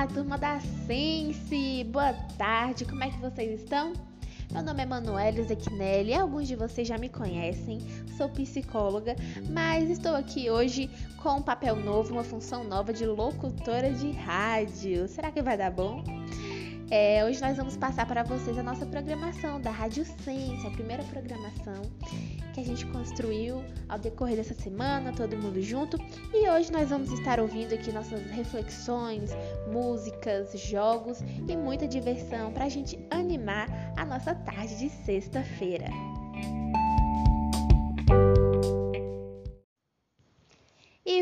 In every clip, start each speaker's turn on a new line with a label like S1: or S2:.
S1: Olá, turma da Sense! Boa tarde, como é que vocês estão? Meu nome é Manuela Zequinelli, alguns de vocês já me conhecem, sou psicóloga, mas estou aqui hoje com um papel novo, uma função nova de locutora de rádio. Será que vai dar bom? É, hoje nós vamos passar para vocês a nossa programação da Rádio Sense, a primeira programação que a gente construiu ao decorrer dessa semana, todo mundo junto. E hoje nós vamos estar ouvindo aqui nossas reflexões, músicas, jogos e muita diversão para a gente animar a nossa tarde de sexta-feira.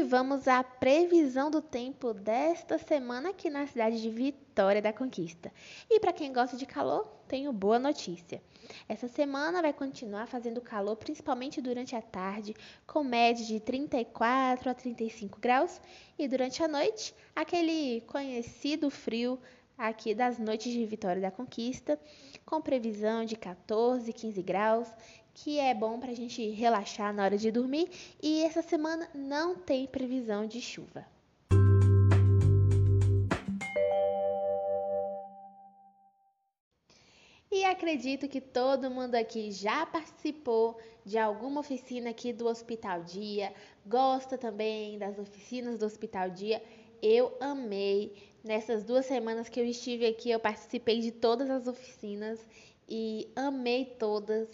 S1: Vamos à previsão do tempo desta semana aqui na cidade de Vitória da Conquista. E para quem gosta de calor, tenho boa notícia. Essa semana vai continuar fazendo calor, principalmente durante a tarde, com média de 34 a 35 graus, e durante a noite, aquele conhecido frio aqui das noites de Vitória da Conquista, com previsão de 14, 15 graus, que é bom para a gente relaxar na hora de dormir. E essa semana não tem previsão de chuva. E acredito que todo mundo aqui já participou de alguma oficina aqui do Hospital Dia, gosta também das oficinas do Hospital Dia. Eu amei. Nessas duas semanas que eu estive aqui, eu participei de todas as oficinas e amei todas.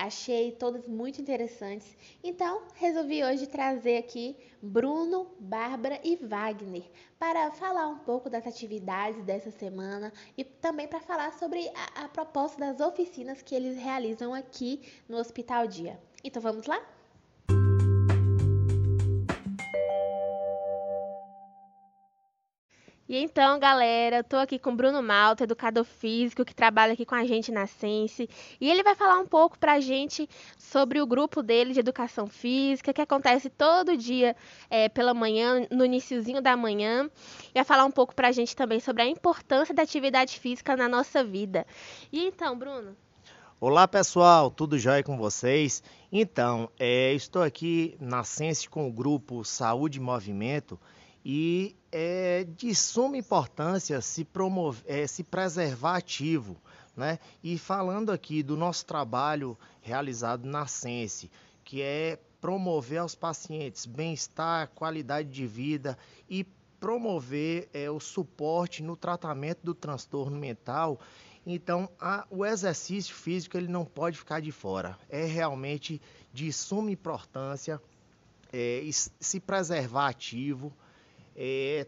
S1: Achei todas muito interessantes. Então, resolvi hoje trazer aqui Bruno, Bárbara e Wagner para falar um pouco das atividades dessa semana e também para falar sobre a, a proposta das oficinas que eles realizam aqui no Hospital Dia. Então, vamos lá? E então, galera, eu tô aqui com Bruno Malta, educador físico, que trabalha aqui com a gente na Sense. E ele vai falar um pouco pra gente sobre o grupo dele de educação física, que acontece todo dia é, pela manhã, no iníciozinho da manhã. E vai falar um pouco pra gente também sobre a importância da atividade física na nossa vida. E então, Bruno?
S2: Olá pessoal, tudo jóia com vocês? Então, é, estou aqui na Sense com o grupo Saúde e Movimento e é de suma importância se, promover, é, se preservar ativo. Né? E falando aqui do nosso trabalho realizado na Sense, que é promover aos pacientes bem-estar, qualidade de vida e promover é, o suporte no tratamento do transtorno mental. Então, a, o exercício físico ele não pode ficar de fora. É realmente de suma importância é, se preservar ativo, é,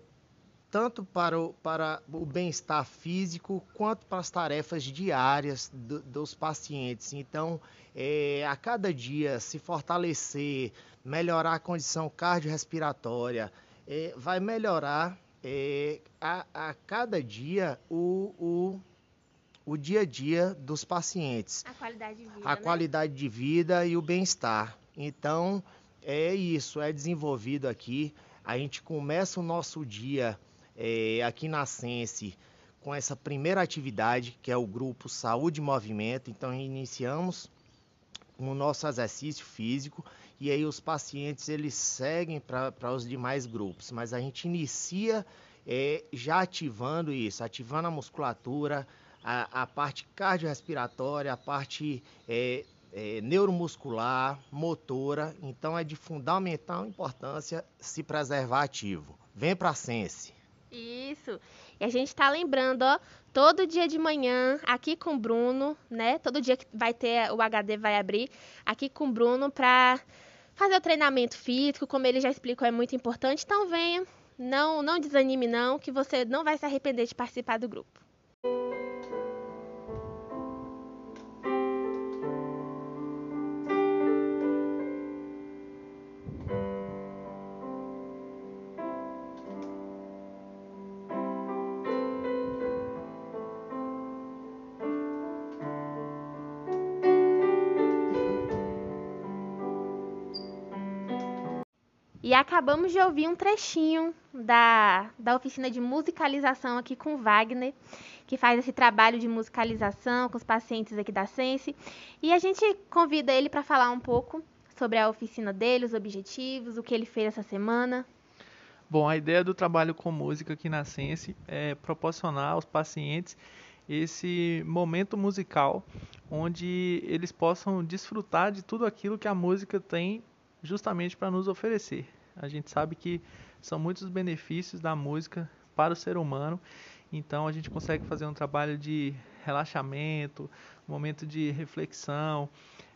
S2: tanto para o, para o bem-estar físico quanto para as tarefas diárias do, dos pacientes. Então, é, a cada dia se fortalecer, melhorar a condição cardiorrespiratória, é, vai melhorar é, a, a, cada dia o, o, o, dia a dia dos pacientes.
S1: A qualidade de vida.
S2: A
S1: né?
S2: qualidade de vida e o bem-estar. Então, é isso, é desenvolvido aqui a gente começa o nosso dia é, aqui na Sense com essa primeira atividade, que é o grupo Saúde e Movimento. Então, iniciamos o nosso exercício físico e aí os pacientes eles seguem para os demais grupos, mas a gente inicia é, já ativando isso, ativando a musculatura, a, a parte cardiorrespiratória, a parte é, é, neuromuscular, motora, então é de fundamental importância se preservar ativo. Vem para a Sense.
S1: Isso. E a gente está lembrando, ó, todo dia de manhã, aqui com o Bruno, né? Todo dia que vai ter, o HD vai abrir, aqui com o Bruno para fazer o treinamento físico, como ele já explicou, é muito importante. Então venha, não, não desanime não, que você não vai se arrepender de participar do grupo. E acabamos de ouvir um trechinho da, da oficina de musicalização aqui com Wagner, que faz esse trabalho de musicalização com os pacientes aqui da Sense. E a gente convida ele para falar um pouco sobre a oficina dele, os objetivos, o que ele fez essa semana.
S3: Bom, a ideia do trabalho com música aqui na Sense é proporcionar aos pacientes esse momento musical onde eles possam desfrutar de tudo aquilo que a música tem justamente para nos oferecer. A gente sabe que são muitos os benefícios da música para o ser humano, então a gente consegue fazer um trabalho de relaxamento, momento de reflexão,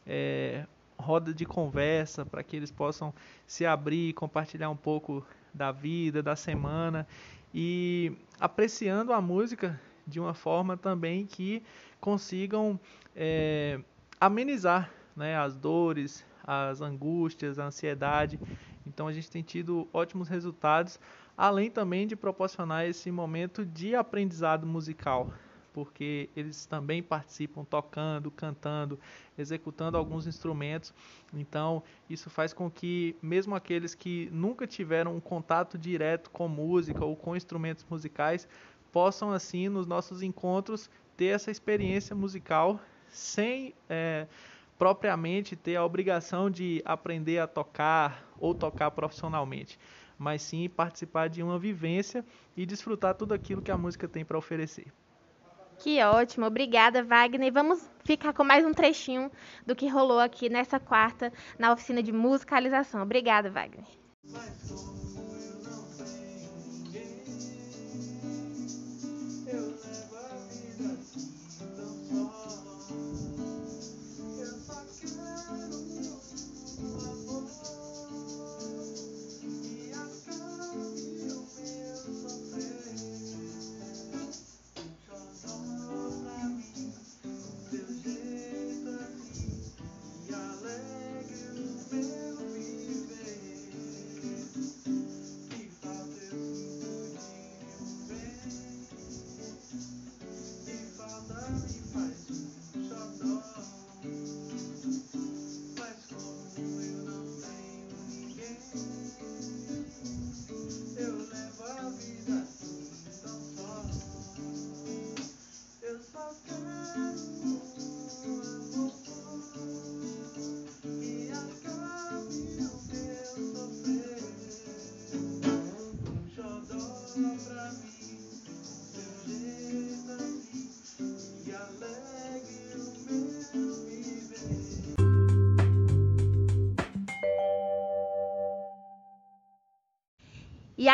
S3: é, roda de conversa para que eles possam se abrir, compartilhar um pouco da vida, da semana e apreciando a música de uma forma também que consigam é, amenizar né, as dores, as angústias, a ansiedade. Então a gente tem tido ótimos resultados, além também de proporcionar esse momento de aprendizado musical porque eles também participam tocando, cantando, executando alguns instrumentos. Então, isso faz com que mesmo aqueles que nunca tiveram um contato direto com música ou com instrumentos musicais possam assim nos nossos encontros ter essa experiência musical sem é, propriamente ter a obrigação de aprender a tocar ou tocar profissionalmente, mas sim participar de uma vivência e desfrutar tudo aquilo que a música tem para oferecer.
S1: Que ótimo, obrigada, Wagner. Vamos ficar com mais um trechinho do que rolou aqui nessa quarta na oficina de musicalização. Obrigada, Wagner.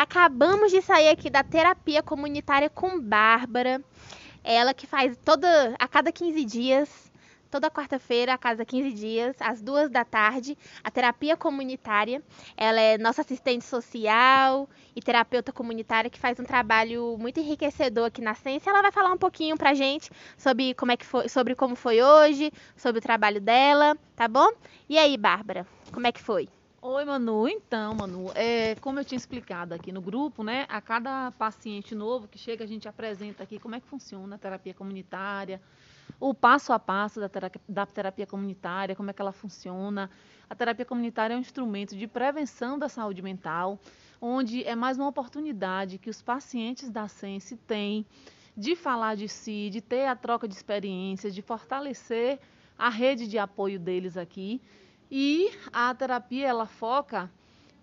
S1: Acabamos de sair aqui da terapia comunitária com Bárbara. Ela que faz toda a cada 15 dias, toda quarta-feira, a cada 15 dias, às duas da tarde, a terapia comunitária. Ela é nossa assistente social e terapeuta comunitária que faz um trabalho muito enriquecedor aqui na Ciência. Ela vai falar um pouquinho pra gente sobre como é que foi, sobre como foi hoje, sobre o trabalho dela, tá bom? E aí, Bárbara, como é que foi?
S4: Oi, Manu. Então, Manu, é, como eu tinha explicado aqui no grupo, né, a cada paciente novo que chega, a gente apresenta aqui como é que funciona a terapia comunitária, o passo a passo da terapia, da terapia comunitária, como é que ela funciona. A terapia comunitária é um instrumento de prevenção da saúde mental, onde é mais uma oportunidade que os pacientes da Sense têm de falar de si, de ter a troca de experiências, de fortalecer a rede de apoio deles aqui e a terapia ela foca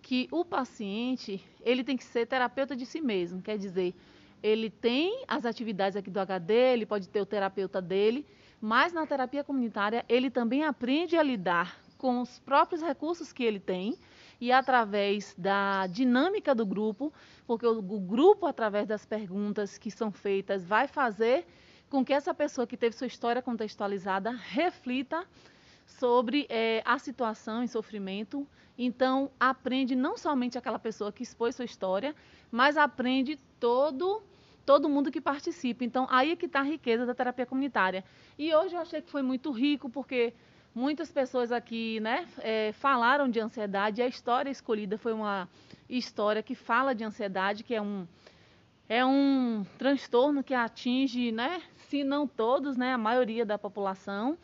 S4: que o paciente ele tem que ser terapeuta de si mesmo, quer dizer, ele tem as atividades aqui do HD, ele pode ter o terapeuta dele, mas na terapia comunitária ele também aprende a lidar com os próprios recursos que ele tem e através da dinâmica do grupo, porque o, o grupo, através das perguntas que são feitas, vai fazer com que essa pessoa que teve sua história contextualizada reflita sobre é, a situação em sofrimento. Então, aprende não somente aquela pessoa que expôs sua história, mas aprende todo todo mundo que participa. Então, aí é que está a riqueza da terapia comunitária. E hoje eu achei que foi muito rico, porque muitas pessoas aqui né, é, falaram de ansiedade. E a história escolhida foi uma história que fala de ansiedade, que é um, é um transtorno que atinge, né, se não todos, né, a maioria da população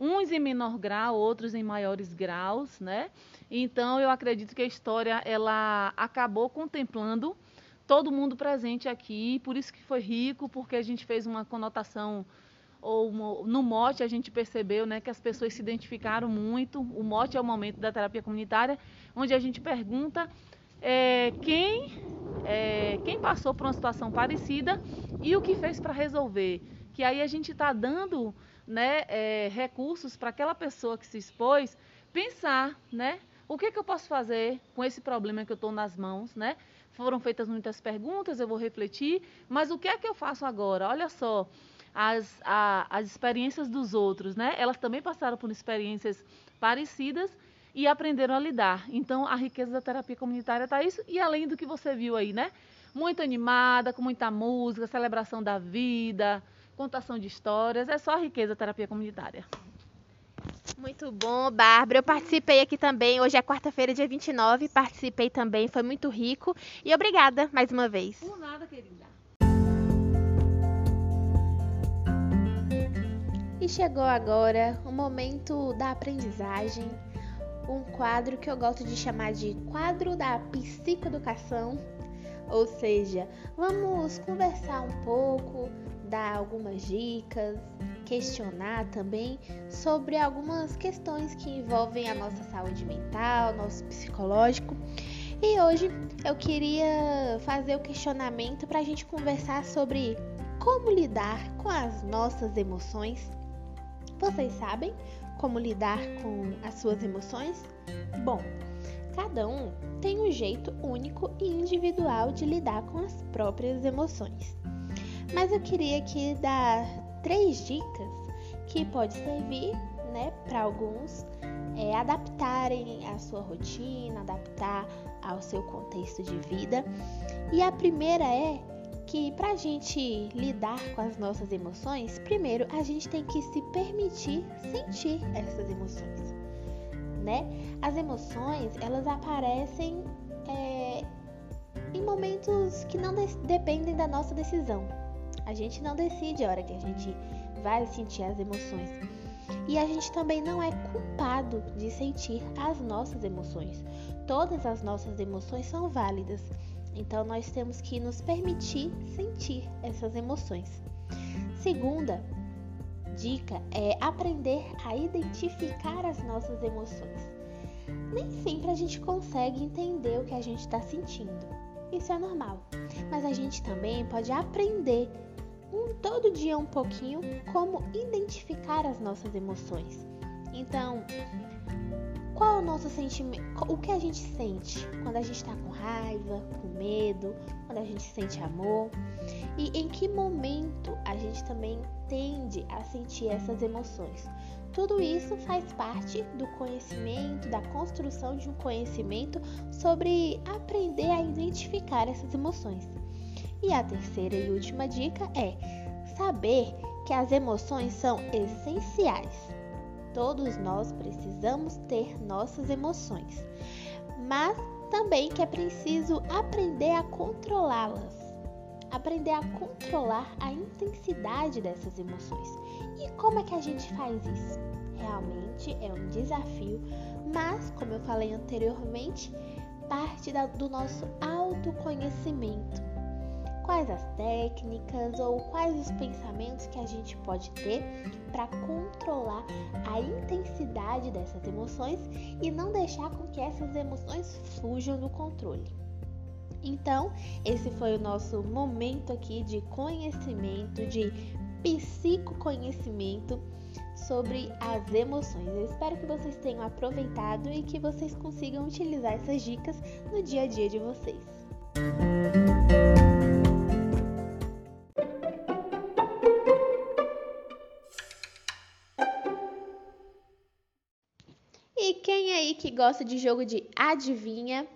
S4: uns em menor grau, outros em maiores graus, né? Então eu acredito que a história ela acabou contemplando todo mundo presente aqui, por isso que foi rico, porque a gente fez uma conotação ou no mote a gente percebeu, né, que as pessoas se identificaram muito. O mote é o momento da terapia comunitária, onde a gente pergunta é, quem, é, quem passou por uma situação parecida e o que fez para resolver. Que aí a gente está dando né, é, recursos para aquela pessoa que se expôs pensar, né? O que, que eu posso fazer com esse problema que eu estou nas mãos, né? Foram feitas muitas perguntas, eu vou refletir, mas o que é que eu faço agora? Olha só, as, a, as experiências dos outros, né? Elas também passaram por experiências parecidas e aprenderam a lidar. Então, a riqueza da terapia comunitária está isso, e além do que você viu aí, né? Muito animada, com muita música, celebração da vida, contação de histórias, é só a riqueza da terapia comunitária.
S1: Muito bom, Bárbara. Eu participei aqui também. Hoje é quarta-feira, dia 29. Participei também, foi muito rico. E obrigada mais uma vez.
S4: Por nada, querida.
S1: E chegou agora o momento da aprendizagem. Um quadro que eu gosto de chamar de quadro da psicoeducação. Ou seja, vamos conversar um pouco, dar algumas dicas, questionar também sobre algumas questões que envolvem a nossa saúde mental, nosso psicológico. E hoje eu queria fazer o questionamento para a gente conversar sobre como lidar com as nossas emoções. Vocês sabem como lidar com as suas emoções? Bom, cada um tem um jeito único e individual de lidar com as próprias emoções. Mas eu queria aqui dar três dicas que pode servir, né, para alguns é, adaptarem a sua rotina, adaptar ao seu contexto de vida. E a primeira é que para a gente lidar com as nossas emoções, primeiro a gente tem que se permitir sentir essas emoções, né? As emoções elas aparecem é, em momentos que não de dependem da nossa decisão. A gente não decide a hora que a gente vai sentir as emoções. E a gente também não é culpado de sentir as nossas emoções. Todas as nossas emoções são válidas. Então nós temos que nos permitir sentir essas emoções. Segunda dica é aprender a identificar as nossas emoções. Nem sempre a gente consegue entender o que a gente está sentindo. Isso é normal. Mas a gente também pode aprender todo dia um pouquinho como identificar as nossas emoções. Então, qual o nosso sentimento? O que a gente sente quando a gente está com raiva, com medo, quando a gente sente amor? E em que momento a gente também tende a sentir essas emoções? Tudo isso faz parte do conhecimento, da construção de um conhecimento sobre aprender a identificar essas emoções. E a terceira e última dica é saber que as emoções são essenciais. Todos nós precisamos ter nossas emoções, mas também que é preciso aprender a controlá-las. Aprender a controlar a intensidade dessas emoções. E como é que a gente faz isso? Realmente é um desafio, mas, como eu falei anteriormente, parte do nosso autoconhecimento quais as técnicas ou quais os pensamentos que a gente pode ter para controlar a intensidade dessas emoções e não deixar com que essas emoções fujam do controle. Então, esse foi o nosso momento aqui de conhecimento, de psicoconhecimento sobre as emoções. Eu espero que vocês tenham aproveitado e que vocês consigam utilizar essas dicas no dia a dia de vocês. Gosta de jogo de adivinha,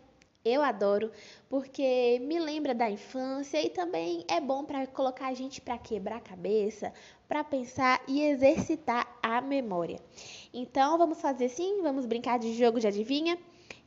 S1: eu adoro, porque me lembra da infância e também é bom para colocar a gente para quebrar a cabeça, para pensar e exercitar a memória. Então, vamos fazer sim, vamos brincar de jogo de adivinha.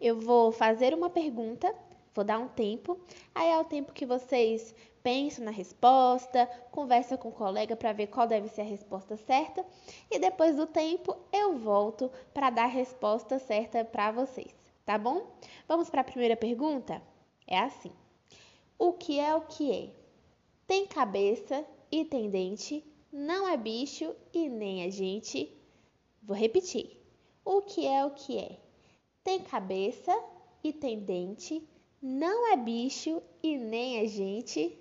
S1: Eu vou fazer uma pergunta, vou dar um tempo, aí é o tempo que vocês pensam na resposta, conversa com o colega para ver qual deve ser a resposta certa e depois do tempo eu volto para dar a resposta certa para vocês, tá bom? Vamos para a primeira pergunta? É assim: O que é o que é? Tem cabeça e tem dente, não é bicho e nem é gente. Vou repetir. O que é o que é? Tem cabeça e tem dente, não é bicho e nem é gente.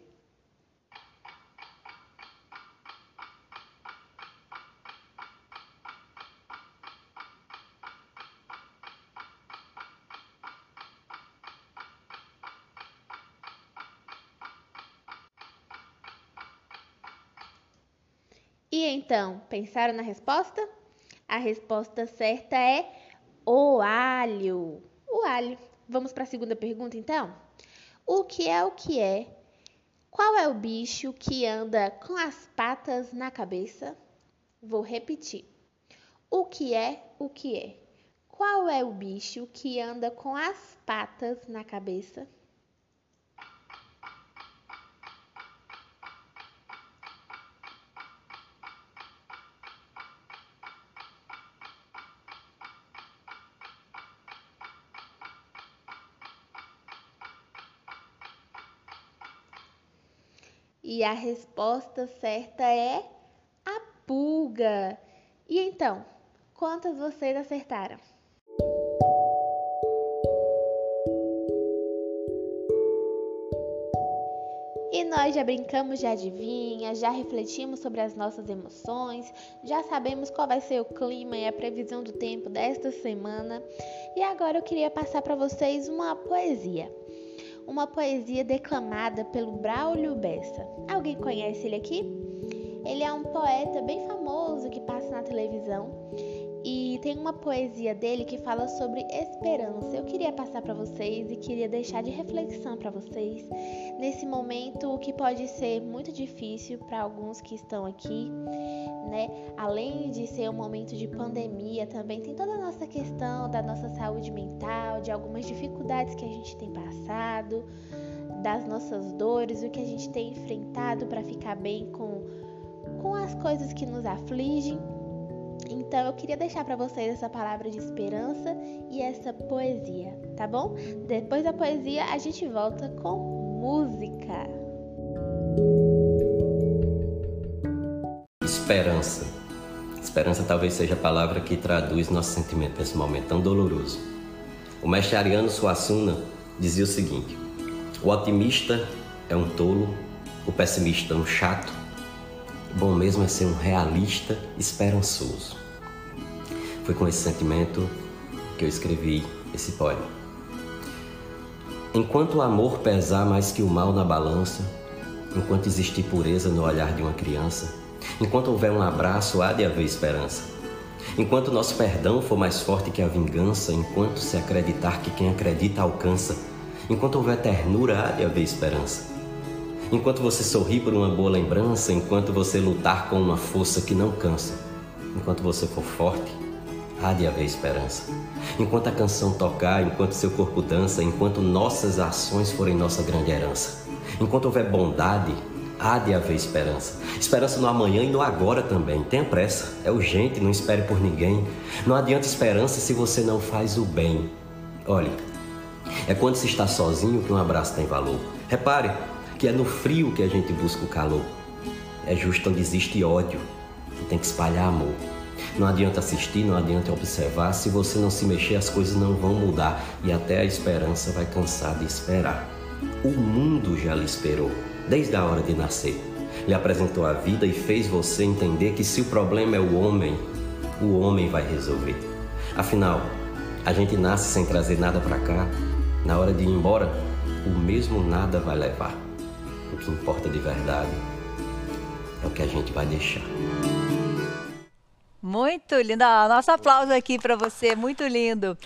S1: Então, pensaram na resposta? A resposta certa é o alho. O alho. Vamos para a segunda pergunta então? O que é o que é? Qual é o bicho que anda com as patas na cabeça? Vou repetir. O que é o que é? Qual é o bicho que anda com as patas na cabeça? E a resposta certa é a pulga. E então, quantas vocês acertaram? E nós já brincamos de adivinha, já refletimos sobre as nossas emoções, já sabemos qual vai ser o clima e a previsão do tempo desta semana. E agora eu queria passar para vocês uma poesia uma poesia declamada pelo Braulio Bessa. Alguém conhece ele aqui? Ele é um poeta bem famoso que passa na televisão e tem uma poesia dele que fala sobre esperança. Eu queria passar para vocês e queria deixar de reflexão para vocês nesse momento que pode ser muito difícil para alguns que estão aqui, né? Além de ser um momento de pandemia, também tem toda a nossa questão da nossa saúde mental, de algumas dificuldades que a gente tem passado, das nossas dores, o que a gente tem enfrentado para ficar bem com com as coisas que nos afligem. Então eu queria deixar para vocês essa palavra de esperança e essa poesia, tá bom? Depois da poesia a gente volta com música.
S5: Esperança. Esperança talvez seja a palavra que traduz nosso sentimento nesse momento tão doloroso. O mestre Ariano Suassuna dizia o seguinte: O otimista é um tolo, o pessimista é um chato, bom mesmo é ser um realista esperançoso. Foi com esse sentimento que eu escrevi esse poema. Enquanto o amor pesar mais que o mal na balança, enquanto existir pureza no olhar de uma criança, enquanto houver um abraço, há de haver esperança. Enquanto nosso perdão for mais forte que a vingança, enquanto se acreditar que quem acredita alcança, enquanto houver ternura, há de haver esperança. Enquanto você sorrir por uma boa lembrança, enquanto você lutar com uma força que não cansa, enquanto você for forte, há de haver esperança. Enquanto a canção tocar, enquanto seu corpo dança, enquanto nossas ações forem nossa grande herança, enquanto houver bondade, há de haver esperança. Esperança no amanhã e no agora também. Tenha pressa, é urgente, não espere por ninguém. Não adianta esperança se você não faz o bem. Olhe, é quando se está sozinho que um abraço tem valor. Repare, que é no frio que a gente busca o calor. É justo onde existe ódio que tem que espalhar amor. Não adianta assistir, não adianta observar. Se você não se mexer, as coisas não vão mudar e até a esperança vai cansar de esperar. O mundo já lhe esperou desde a hora de nascer. Lhe apresentou a vida e fez você entender que se o problema é o homem, o homem vai resolver. Afinal, a gente nasce sem trazer nada para cá. Na hora de ir embora, o mesmo nada vai levar. O que importa de verdade é o que a gente vai deixar.
S6: Muito lindo. Ah, nosso aplauso aqui para você, muito lindo.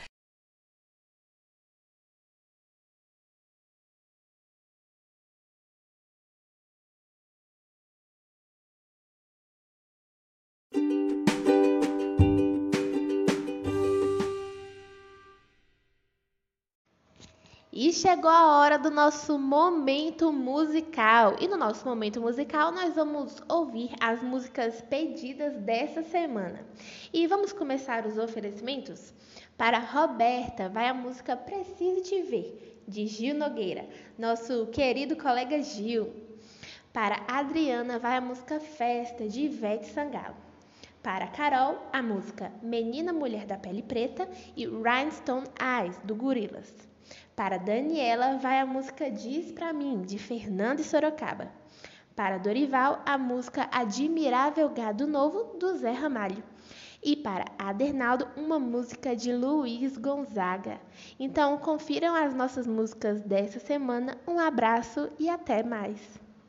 S1: E chegou a hora do nosso momento musical. E no nosso momento musical, nós vamos ouvir as músicas pedidas dessa semana. E vamos começar os oferecimentos? Para Roberta, vai a música Preciso Te Ver, de Gil Nogueira, nosso querido colega Gil. Para Adriana, vai a música Festa, de Ivete Sangalo. Para Carol, a música Menina Mulher da Pele Preta e Rhinestone Eyes, do Gorilas. Para Daniela vai a música Diz Pra Mim, de Fernando e Sorocaba. Para Dorival, a música Admirável Gado Novo, do Zé Ramalho. E para Adernaldo, uma música de Luiz Gonzaga. Então, confiram as nossas músicas dessa semana. Um abraço e até mais!